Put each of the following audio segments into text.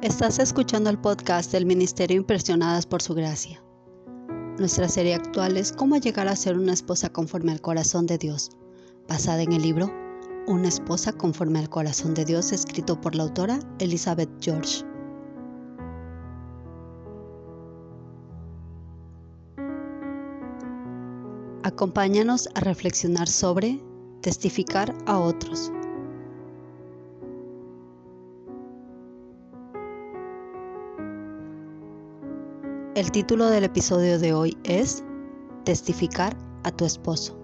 Estás escuchando el podcast del Ministerio Impresionadas por Su Gracia. Nuestra serie actual es Cómo llegar a ser una esposa conforme al corazón de Dios, basada en el libro Una esposa conforme al corazón de Dios, escrito por la autora Elizabeth George. Acompáñanos a reflexionar sobre testificar a otros. El título del episodio de hoy es Testificar a tu esposo.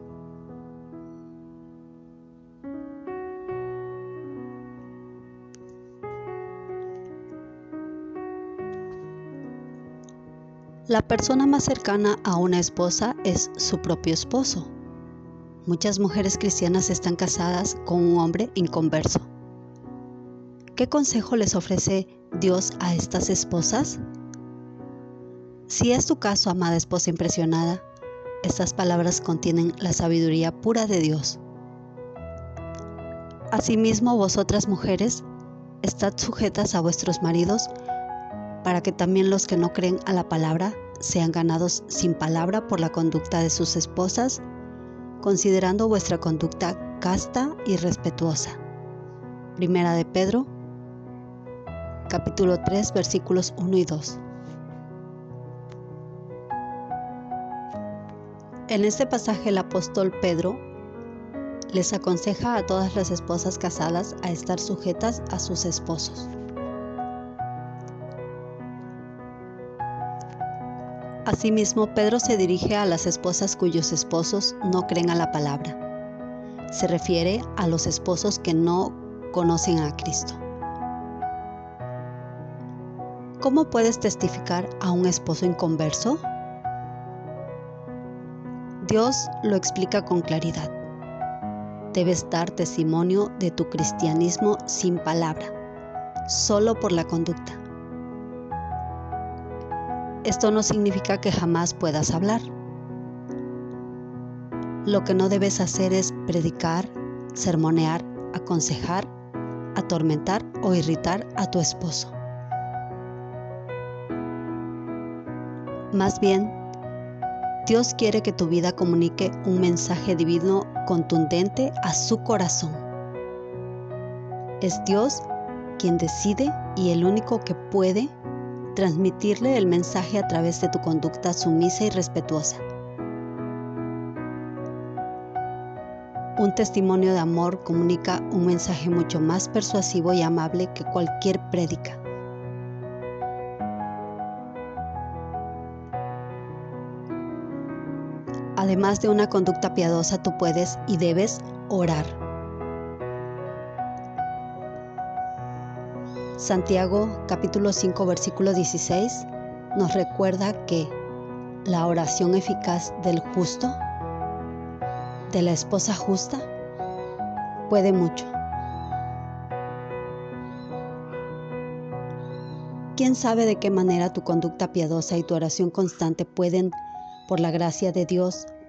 La persona más cercana a una esposa es su propio esposo. Muchas mujeres cristianas están casadas con un hombre inconverso. ¿Qué consejo les ofrece Dios a estas esposas? Si es tu caso, amada esposa impresionada, estas palabras contienen la sabiduría pura de Dios. Asimismo, vosotras mujeres, estad sujetas a vuestros maridos, para que también los que no creen a la palabra sean ganados sin palabra por la conducta de sus esposas, considerando vuestra conducta casta y respetuosa. Primera de Pedro, capítulo 3, versículos 1 y 2. En este pasaje el apóstol Pedro les aconseja a todas las esposas casadas a estar sujetas a sus esposos. Asimismo, Pedro se dirige a las esposas cuyos esposos no creen a la palabra. Se refiere a los esposos que no conocen a Cristo. ¿Cómo puedes testificar a un esposo inconverso? Dios lo explica con claridad. Debes dar testimonio de tu cristianismo sin palabra, solo por la conducta. Esto no significa que jamás puedas hablar. Lo que no debes hacer es predicar, sermonear, aconsejar, atormentar o irritar a tu esposo. Más bien, Dios quiere que tu vida comunique un mensaje divino contundente a su corazón. Es Dios quien decide y el único que puede transmitirle el mensaje a través de tu conducta sumisa y respetuosa. Un testimonio de amor comunica un mensaje mucho más persuasivo y amable que cualquier prédica. Además de una conducta piadosa, tú puedes y debes orar. Santiago capítulo 5 versículo 16 nos recuerda que la oración eficaz del justo, de la esposa justa, puede mucho. ¿Quién sabe de qué manera tu conducta piadosa y tu oración constante pueden, por la gracia de Dios,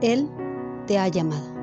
él te ha llamado.